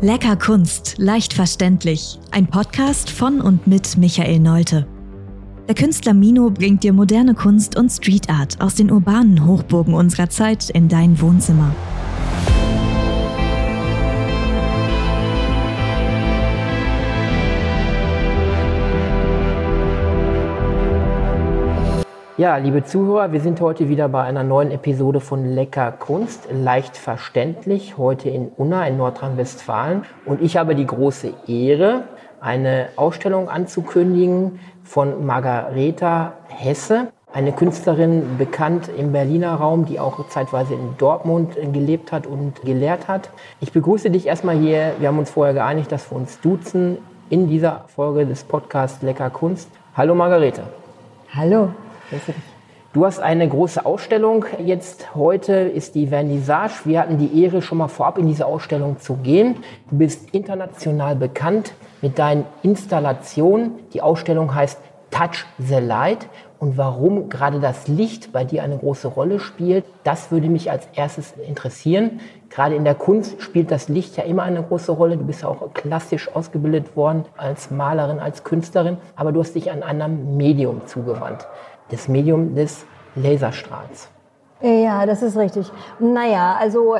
Lecker Kunst, leicht verständlich. Ein Podcast von und mit Michael Neute. Der Künstler Mino bringt dir moderne Kunst und Street Art aus den urbanen Hochburgen unserer Zeit in dein Wohnzimmer. Ja, liebe Zuhörer, wir sind heute wieder bei einer neuen Episode von Lecker Kunst, leicht verständlich, heute in Unna in Nordrhein-Westfalen. Und ich habe die große Ehre, eine Ausstellung anzukündigen von Margareta Hesse, eine Künstlerin bekannt im Berliner Raum, die auch zeitweise in Dortmund gelebt hat und gelehrt hat. Ich begrüße dich erstmal hier. Wir haben uns vorher geeinigt, dass wir uns duzen in dieser Folge des Podcasts Lecker Kunst. Hallo Margarete. Hallo. Du hast eine große Ausstellung. Jetzt heute ist die Vernissage. Wir hatten die Ehre, schon mal vorab in diese Ausstellung zu gehen. Du bist international bekannt mit deinen Installationen. Die Ausstellung heißt Touch the Light. Und warum gerade das Licht bei dir eine große Rolle spielt, das würde mich als erstes interessieren. Gerade in der Kunst spielt das Licht ja immer eine große Rolle. Du bist ja auch klassisch ausgebildet worden als Malerin, als Künstlerin, aber du hast dich an einem Medium zugewandt das Medium des Laserstrahls. Ja, das ist richtig. Naja, also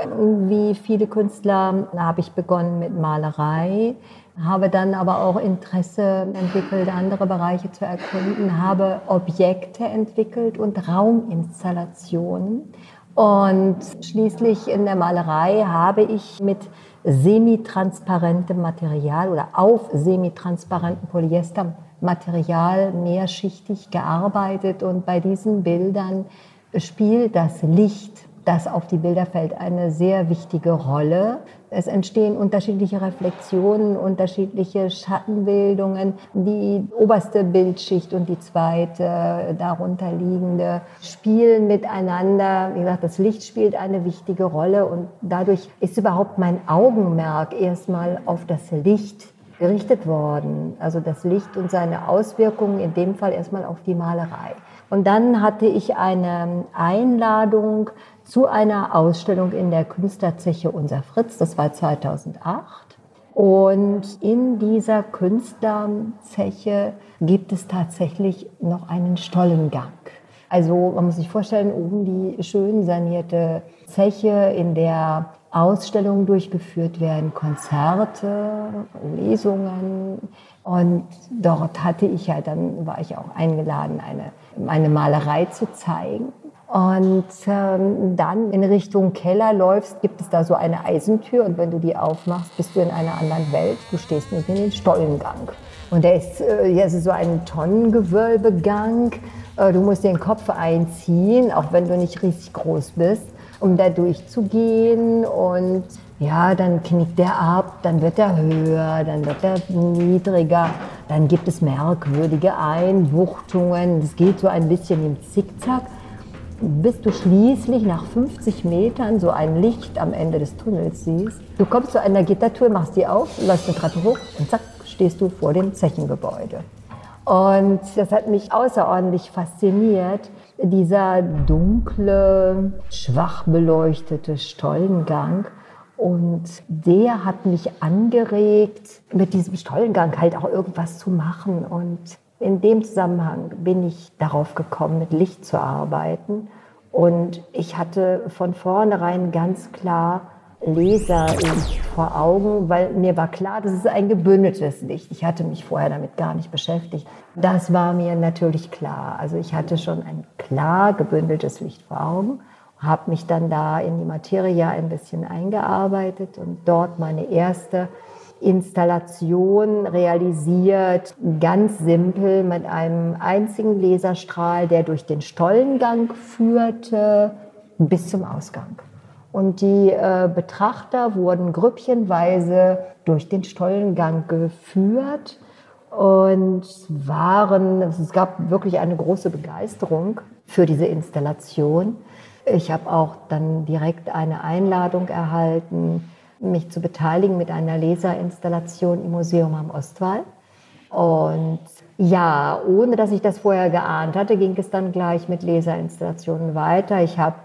wie viele Künstler habe ich begonnen mit Malerei, habe dann aber auch Interesse entwickelt, andere Bereiche zu erkunden, habe Objekte entwickelt und Rauminstallationen. Und schließlich in der Malerei habe ich mit semitransparentem Material oder auf semitransparentem Polyester Material mehrschichtig gearbeitet und bei diesen Bildern spielt das Licht, das auf die Bilder fällt, eine sehr wichtige Rolle. Es entstehen unterschiedliche Reflexionen, unterschiedliche Schattenbildungen. Die oberste Bildschicht und die zweite darunter liegende spielen miteinander. Wie gesagt, das Licht spielt eine wichtige Rolle und dadurch ist überhaupt mein Augenmerk erstmal auf das Licht gerichtet worden. Also das Licht und seine Auswirkungen, in dem Fall erstmal auf die Malerei. Und dann hatte ich eine Einladung zu einer Ausstellung in der Künstlerzeche Unser Fritz, das war 2008. Und in dieser Künstlerzeche gibt es tatsächlich noch einen Stollengang. Also man muss sich vorstellen, oben die schön sanierte Zeche, in der Ausstellungen durchgeführt werden, Konzerte, Lesungen. Und dort hatte ich ja, dann war ich auch eingeladen, eine, meine Malerei zu zeigen. Und ähm, dann in Richtung Keller läufst, gibt es da so eine Eisentür und wenn du die aufmachst, bist du in einer anderen Welt. Du stehst mitten in den Stollengang. Und der ist, äh, so ein Tonnengewölbegang. Äh, du musst den Kopf einziehen, auch wenn du nicht riesig groß bist um da durchzugehen. Und ja, dann knickt der ab, dann wird er höher, dann wird er niedriger, dann gibt es merkwürdige Einbuchtungen. Es geht so ein bisschen im Zickzack, bis du schließlich nach 50 Metern so ein Licht am Ende des Tunnels siehst. Du kommst zu einer Gittertür, machst die auf, läufst eine Treppe hoch und zack, stehst du vor dem Zechengebäude. Und das hat mich außerordentlich fasziniert, dieser dunkle, schwach beleuchtete Stollengang. Und der hat mich angeregt, mit diesem Stollengang halt auch irgendwas zu machen. Und in dem Zusammenhang bin ich darauf gekommen, mit Licht zu arbeiten. Und ich hatte von vornherein ganz klar Laserlicht vor Augen, weil mir war klar, das ist ein gebündeltes Licht. Ich hatte mich vorher damit gar nicht beschäftigt. Das war mir natürlich klar. Also ich hatte schon ein klar gebündeltes Licht vor Augen, habe mich dann da in die Materie ein bisschen eingearbeitet und dort meine erste Installation realisiert, ganz simpel mit einem einzigen Laserstrahl, der durch den Stollengang führte bis zum Ausgang. Und die äh, Betrachter wurden grüppchenweise durch den Stollengang geführt und waren, es gab wirklich eine große Begeisterung für diese Installation. Ich habe auch dann direkt eine Einladung erhalten, mich zu beteiligen mit einer Laserinstallation im Museum am Ostwall. Und ja, ohne dass ich das vorher geahnt hatte, ging es dann gleich mit Laserinstallationen weiter. Ich habe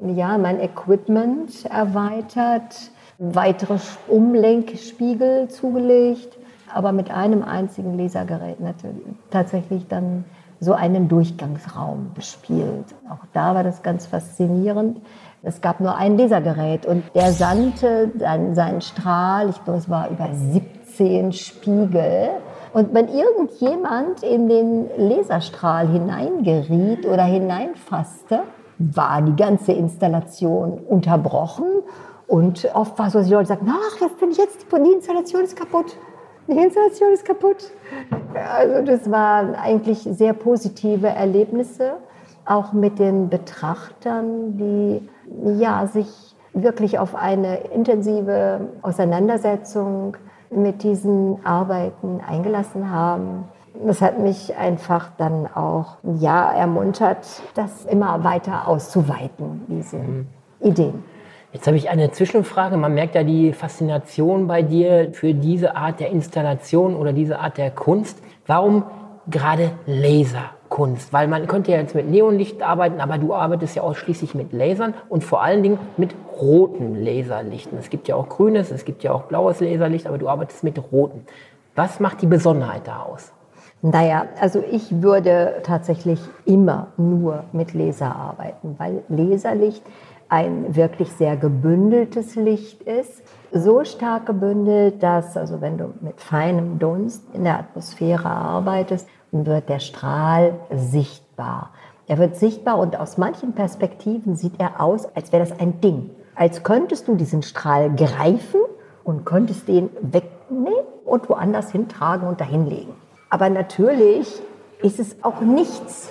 ja, mein Equipment erweitert, weitere Umlenkspiegel zugelegt, aber mit einem einzigen Lasergerät natürlich tatsächlich dann so einen Durchgangsraum bespielt. Auch da war das ganz faszinierend. Es gab nur ein Lasergerät und der sandte dann seinen Strahl, ich glaube, es war über 17 Spiegel. Und wenn irgendjemand in den Laserstrahl hineingeriet oder hineinfasste, war die ganze Installation unterbrochen. Und oft war es so, dass die Leute sagten, ach, jetzt bin ich jetzt, die Installation ist kaputt. Die Installation ist kaputt. Also das waren eigentlich sehr positive Erlebnisse, auch mit den Betrachtern, die ja, sich wirklich auf eine intensive Auseinandersetzung mit diesen Arbeiten eingelassen haben. Das hat mich einfach dann auch ja, ermuntert, das immer weiter auszuweiten, diese mhm. Ideen. Jetzt habe ich eine Zwischenfrage. Man merkt ja die Faszination bei dir für diese Art der Installation oder diese Art der Kunst. Warum gerade Laserkunst? Weil man könnte ja jetzt mit Neonlicht arbeiten, aber du arbeitest ja ausschließlich mit Lasern und vor allen Dingen mit roten Laserlichten. Es gibt ja auch grünes, es gibt ja auch blaues Laserlicht, aber du arbeitest mit roten. Was macht die Besonderheit da aus? Naja, also ich würde tatsächlich immer nur mit Laser arbeiten, weil Laserlicht ein wirklich sehr gebündeltes Licht ist. So stark gebündelt, dass, also wenn du mit feinem Dunst in der Atmosphäre arbeitest, wird der Strahl sichtbar. Er wird sichtbar und aus manchen Perspektiven sieht er aus, als wäre das ein Ding. Als könntest du diesen Strahl greifen und könntest den wegnehmen und woanders hintragen und dahinlegen. Aber natürlich ist es auch nichts.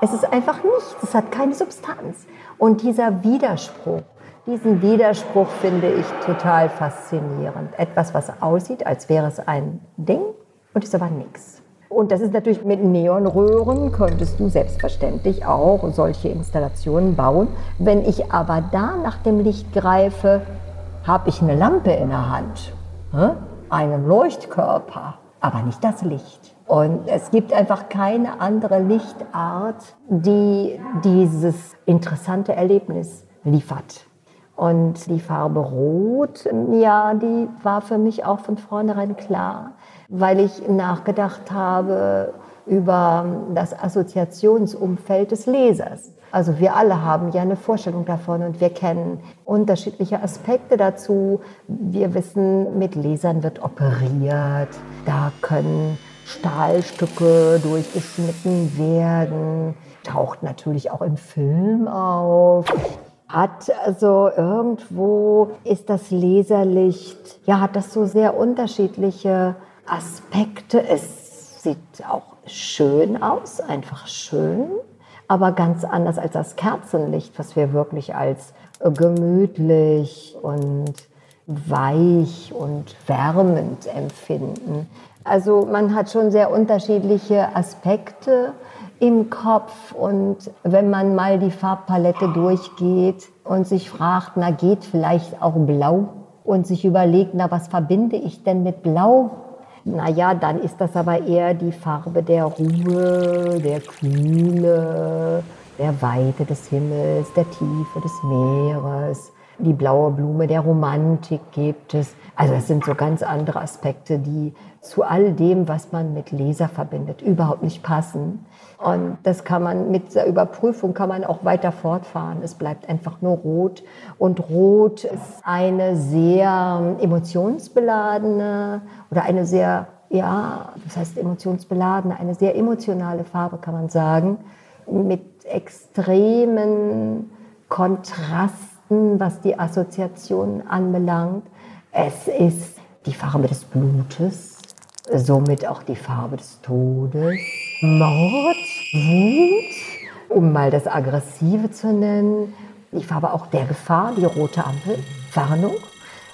Es ist einfach nichts. Es hat keine Substanz. Und dieser Widerspruch, diesen Widerspruch finde ich total faszinierend. Etwas, was aussieht, als wäre es ein Ding und ist aber nichts. Und das ist natürlich mit Neonröhren, könntest du selbstverständlich auch solche Installationen bauen. Wenn ich aber da nach dem Licht greife, habe ich eine Lampe in der Hand, einen Leuchtkörper, aber nicht das Licht. Und es gibt einfach keine andere Lichtart, die dieses interessante Erlebnis liefert. Und die Farbe Rot, ja, die war für mich auch von vornherein klar, weil ich nachgedacht habe über das Assoziationsumfeld des Lesers. Also wir alle haben ja eine Vorstellung davon und wir kennen unterschiedliche Aspekte dazu. Wir wissen, mit Lesern wird operiert, da können Stahlstücke durchgeschnitten werden, taucht natürlich auch im Film auf. Hat also irgendwo ist das Laserlicht, ja, hat das so sehr unterschiedliche Aspekte. Es sieht auch schön aus, einfach schön, aber ganz anders als das Kerzenlicht, was wir wirklich als gemütlich und weich und wärmend empfinden. Also man hat schon sehr unterschiedliche Aspekte im Kopf und wenn man mal die Farbpalette durchgeht und sich fragt, na geht vielleicht auch blau und sich überlegt, na was verbinde ich denn mit blau? Na ja, dann ist das aber eher die Farbe der Ruhe, der Kühle, der Weite des Himmels, der Tiefe des Meeres. Die blaue Blume der Romantik gibt es. Also es sind so ganz andere Aspekte, die zu all dem, was man mit Leser verbindet, überhaupt nicht passen. Und das kann man mit der Überprüfung kann man auch weiter fortfahren. Es bleibt einfach nur rot. Und rot ist eine sehr emotionsbeladene oder eine sehr, ja, das heißt emotionsbeladene, eine sehr emotionale Farbe, kann man sagen, mit extremen Kontrasten, was die Assoziationen anbelangt. Es ist die Farbe des Blutes, somit auch die Farbe des Todes, Mord, Wut, um mal das Aggressive zu nennen, die Farbe auch der Gefahr, die rote Ampel, Warnung,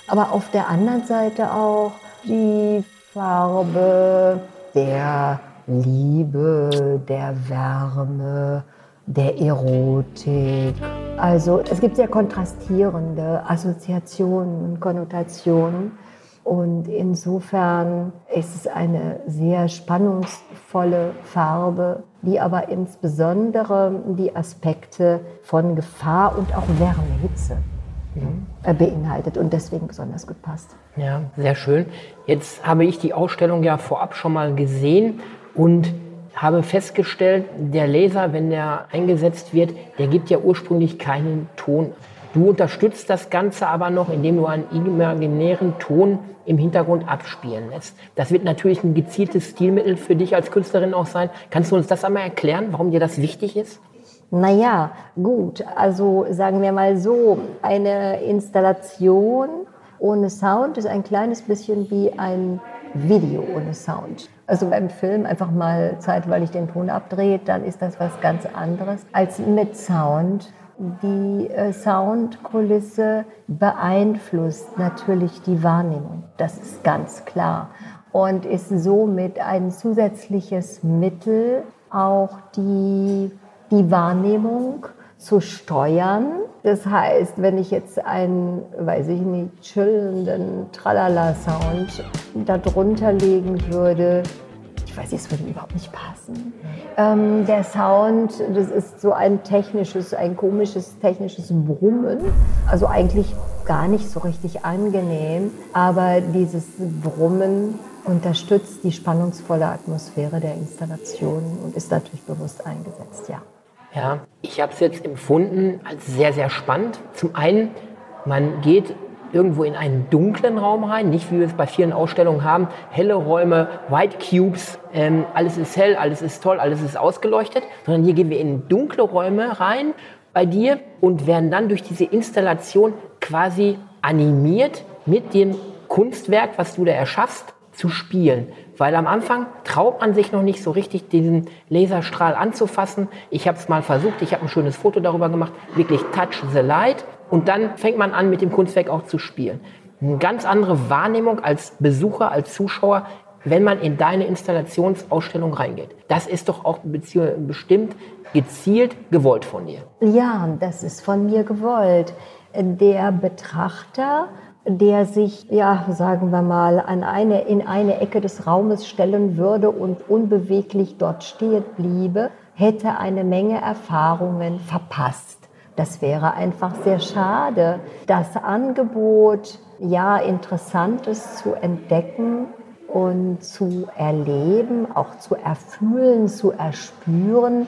aber auf der anderen Seite auch die Farbe der Liebe, der Wärme, der Erotik. Also es gibt sehr kontrastierende Assoziationen und Konnotationen. Und insofern ist es eine sehr spannungsvolle Farbe, die aber insbesondere die Aspekte von Gefahr und auch Wärme, Hitze mhm. beinhaltet und deswegen besonders gut passt. Ja, sehr schön. Jetzt habe ich die Ausstellung ja vorab schon mal gesehen und habe festgestellt, der Laser, wenn der eingesetzt wird, der gibt ja ursprünglich keinen Ton. Du unterstützt das Ganze aber noch, indem du einen imaginären Ton im Hintergrund abspielen lässt. Das wird natürlich ein gezieltes Stilmittel für dich als Künstlerin auch sein. Kannst du uns das einmal erklären, warum dir das wichtig ist? Naja, gut. Also sagen wir mal so, eine Installation ohne Sound ist ein kleines bisschen wie ein Video ohne Sound. Also beim Film einfach mal zeitweilig den Ton abdreht, dann ist das was ganz anderes als mit Sound. Die äh, Soundkulisse beeinflusst natürlich die Wahrnehmung, das ist ganz klar. Und ist somit ein zusätzliches Mittel, auch die, die Wahrnehmung zu steuern. Das heißt, wenn ich jetzt einen, weiß ich nicht, chillenden Tralala-Sound darunter legen würde, ich weiß, es würde überhaupt nicht passen. Ähm, der Sound, das ist so ein technisches, ein komisches technisches Brummen. Also eigentlich gar nicht so richtig angenehm, aber dieses Brummen unterstützt die spannungsvolle Atmosphäre der Installation und ist natürlich bewusst eingesetzt, ja. Ja, ich habe es jetzt empfunden als sehr, sehr spannend. Zum einen, man geht irgendwo in einen dunklen Raum rein, nicht wie wir es bei vielen Ausstellungen haben, helle Räume, White Cubes, ähm, alles ist hell, alles ist toll, alles ist ausgeleuchtet, sondern hier gehen wir in dunkle Räume rein bei dir und werden dann durch diese Installation quasi animiert mit dem Kunstwerk, was du da erschaffst, zu spielen. Weil am Anfang traut man sich noch nicht so richtig, diesen Laserstrahl anzufassen. Ich habe es mal versucht, ich habe ein schönes Foto darüber gemacht, wirklich Touch the Light. Und dann fängt man an, mit dem Kunstwerk auch zu spielen. Eine ganz andere Wahrnehmung als Besucher, als Zuschauer, wenn man in deine Installationsausstellung reingeht. Das ist doch auch bestimmt gezielt gewollt von dir. Ja, das ist von mir gewollt. Der Betrachter, der sich, ja, sagen wir mal, an eine, in eine Ecke des Raumes stellen würde und unbeweglich dort stehen bliebe, hätte eine Menge Erfahrungen verpasst. Das wäre einfach sehr schade. Das Angebot, ja, Interessantes zu entdecken und zu erleben, auch zu erfühlen, zu erspüren,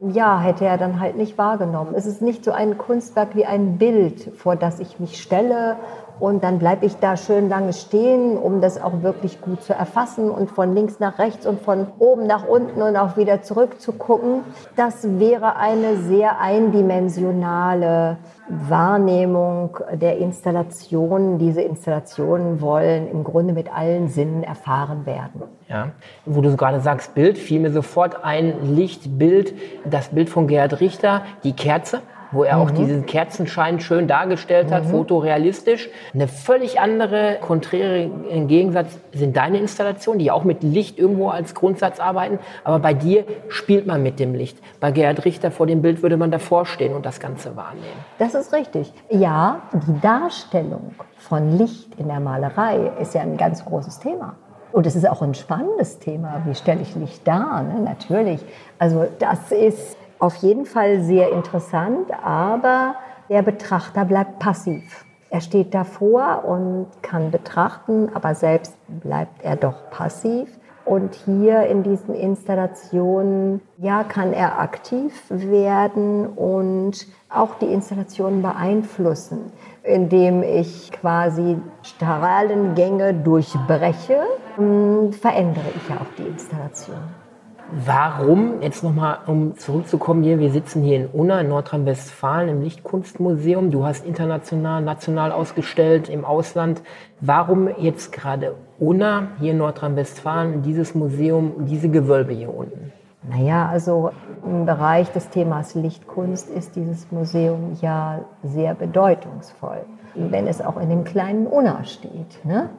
ja, hätte er dann halt nicht wahrgenommen. Es ist nicht so ein Kunstwerk wie ein Bild, vor das ich mich stelle und dann bleibe ich da schön lange stehen, um das auch wirklich gut zu erfassen und von links nach rechts und von oben nach unten und auch wieder zurück zu gucken. Das wäre eine sehr eindimensionale Wahrnehmung der Installationen. Diese Installationen wollen im Grunde mit allen Sinnen erfahren werden. Ja, wo du gerade sagst, Bild, fiel mir sofort ein Lichtbild, das Bild von Gerhard Richter, die Kerze wo er mhm. auch diesen Kerzenschein schön dargestellt hat, mhm. fotorealistisch. Eine völlig andere, konträre im Gegensatz sind deine Installationen, die auch mit Licht irgendwo als Grundsatz arbeiten. Aber bei dir spielt man mit dem Licht. Bei Gerhard Richter vor dem Bild würde man davor stehen und das Ganze wahrnehmen. Das ist richtig. Ja, die Darstellung von Licht in der Malerei ist ja ein ganz großes Thema. Und es ist auch ein spannendes Thema. Wie stelle ich Licht dar? Ne? Natürlich. Also das ist auf jeden Fall sehr interessant, aber der Betrachter bleibt passiv. Er steht davor und kann betrachten, aber selbst bleibt er doch passiv. Und hier in diesen Installationen, ja, kann er aktiv werden und auch die Installationen beeinflussen, indem ich quasi Strahlengänge durchbreche, hm, verändere ich ja auch die Installation. Warum, jetzt nochmal, um zurückzukommen hier, wir sitzen hier in Unna in Nordrhein-Westfalen im Lichtkunstmuseum. Du hast international, national ausgestellt im Ausland. Warum jetzt gerade Unna hier in Nordrhein-Westfalen, dieses Museum, diese Gewölbe hier unten? Naja, also im Bereich des Themas Lichtkunst ist dieses Museum ja sehr bedeutungsvoll, wenn es auch in dem kleinen Unna steht. Ne?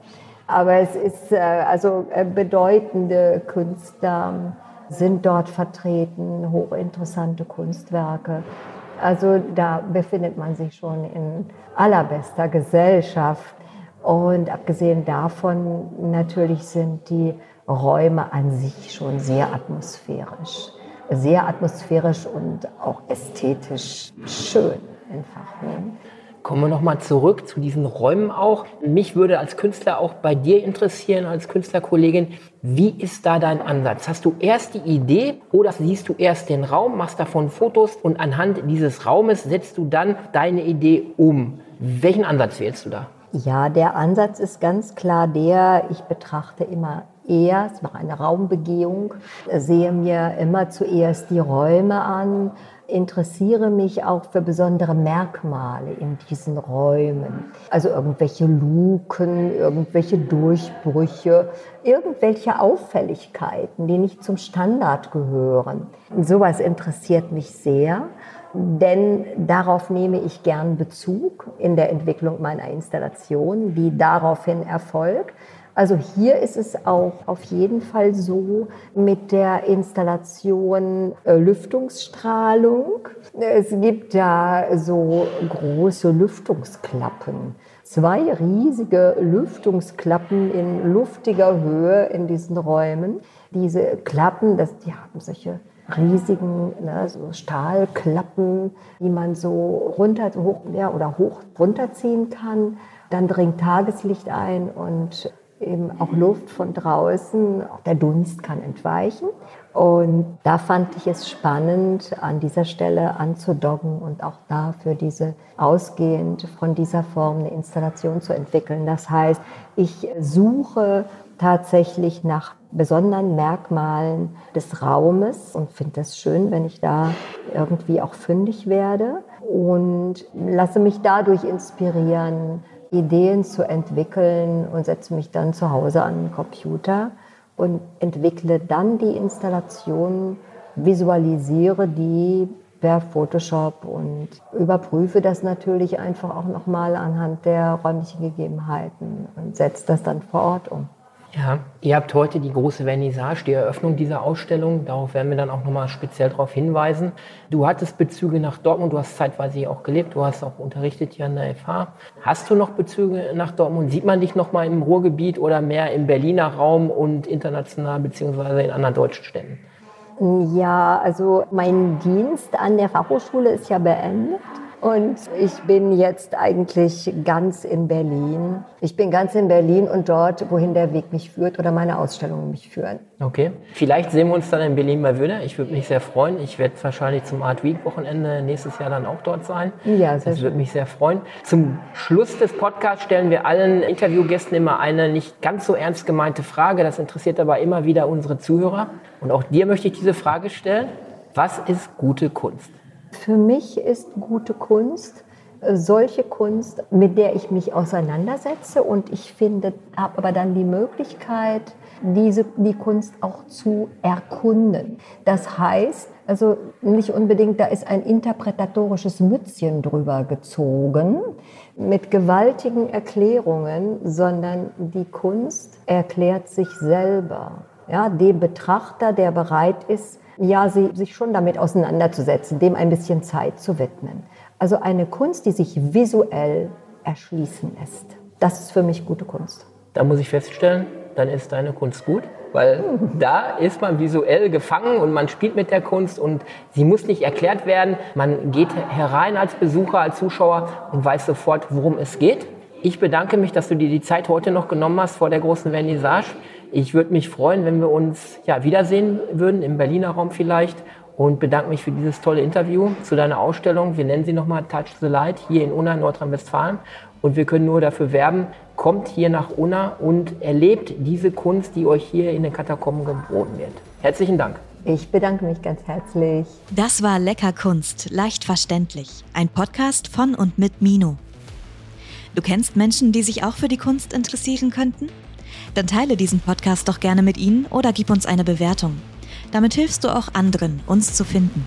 Aber es ist äh, also äh, bedeutende Künstler, sind dort vertreten, hochinteressante Kunstwerke. Also da befindet man sich schon in allerbester Gesellschaft. Und abgesehen davon natürlich sind die Räume an sich schon sehr atmosphärisch. Sehr atmosphärisch und auch ästhetisch schön einfach. Kommen wir nochmal zurück zu diesen Räumen auch. Mich würde als Künstler auch bei dir interessieren, als Künstlerkollegin, wie ist da dein Ansatz? Hast du erst die Idee oder siehst du erst den Raum, machst davon Fotos und anhand dieses Raumes setzt du dann deine Idee um? Welchen Ansatz wählst du da? Ja, der Ansatz ist ganz klar der, ich betrachte immer erst, mache eine Raumbegehung, sehe mir immer zuerst die Räume an, interessiere mich auch für besondere Merkmale in diesen Räumen. Also irgendwelche Luken, irgendwelche Durchbrüche, irgendwelche Auffälligkeiten, die nicht zum Standard gehören. Sowas interessiert mich sehr denn darauf nehme ich gern Bezug in der Entwicklung meiner Installation, die daraufhin erfolgt. Also hier ist es auch auf jeden Fall so mit der Installation äh, Lüftungsstrahlung. Es gibt da so große Lüftungsklappen. Zwei riesige Lüftungsklappen in luftiger Höhe in diesen Räumen. Diese Klappen, das, die haben solche riesigen ne, so Stahlklappen, die man so runter hoch, ja, oder hoch runterziehen kann. Dann dringt Tageslicht ein und eben auch Luft von draußen. Der Dunst kann entweichen. Und da fand ich es spannend, an dieser Stelle anzudocken und auch dafür diese ausgehend von dieser Form eine Installation zu entwickeln. Das heißt, ich suche tatsächlich nach besonderen Merkmalen des Raumes und finde es schön, wenn ich da irgendwie auch fündig werde und lasse mich dadurch inspirieren, Ideen zu entwickeln und setze mich dann zu Hause an den Computer und entwickle dann die Installation, visualisiere die per Photoshop und überprüfe das natürlich einfach auch nochmal anhand der räumlichen Gegebenheiten und setze das dann vor Ort um. Ja, ihr habt heute die große Vernissage, die Eröffnung dieser Ausstellung. Darauf werden wir dann auch nochmal speziell darauf hinweisen. Du hattest Bezüge nach Dortmund, du hast zeitweise hier auch gelebt, du hast auch unterrichtet hier an der FH. Hast du noch Bezüge nach Dortmund? Sieht man dich nochmal im Ruhrgebiet oder mehr im Berliner Raum und international beziehungsweise in anderen deutschen Städten? Ja, also mein Dienst an der Fachhochschule ist ja beendet. Und ich bin jetzt eigentlich ganz in Berlin. Ich bin ganz in Berlin und dort, wohin der Weg mich führt oder meine Ausstellungen mich führen. Okay. Vielleicht sehen wir uns dann in Berlin bei Wöhne. Ich würde mich sehr freuen. Ich werde wahrscheinlich zum Art Week Wochenende nächstes Jahr dann auch dort sein. Ja, sehr Das würde mich sehr freuen. Zum Schluss des Podcasts stellen wir allen Interviewgästen immer eine nicht ganz so ernst gemeinte Frage. Das interessiert aber immer wieder unsere Zuhörer. Und auch dir möchte ich diese Frage stellen. Was ist gute Kunst? Für mich ist gute Kunst äh, solche Kunst, mit der ich mich auseinandersetze und ich finde, habe aber dann die Möglichkeit, diese, die Kunst auch zu erkunden. Das heißt, also nicht unbedingt, da ist ein interpretatorisches Mützchen drüber gezogen mit gewaltigen Erklärungen, sondern die Kunst erklärt sich selber. Ja, dem Betrachter, der bereit ist, ja, sie, sich schon damit auseinanderzusetzen, dem ein bisschen Zeit zu widmen. Also eine Kunst, die sich visuell erschließen lässt. Das ist für mich gute Kunst. Da muss ich feststellen, dann ist deine Kunst gut, weil da ist man visuell gefangen und man spielt mit der Kunst und sie muss nicht erklärt werden. Man geht herein als Besucher, als Zuschauer und weiß sofort, worum es geht. Ich bedanke mich, dass du dir die Zeit heute noch genommen hast vor der großen Vernissage. Ich würde mich freuen, wenn wir uns ja, wiedersehen würden, im Berliner Raum vielleicht. Und bedanke mich für dieses tolle Interview zu deiner Ausstellung. Wir nennen sie nochmal Touch the Light hier in Unna, Nordrhein-Westfalen. Und wir können nur dafür werben, kommt hier nach Unna und erlebt diese Kunst, die euch hier in den Katakomben geboten wird. Herzlichen Dank. Ich bedanke mich ganz herzlich. Das war Lecker Kunst, leicht verständlich. Ein Podcast von und mit Mino. Du kennst Menschen, die sich auch für die Kunst interessieren könnten? Dann teile diesen Podcast doch gerne mit ihnen oder gib uns eine Bewertung. Damit hilfst du auch anderen, uns zu finden.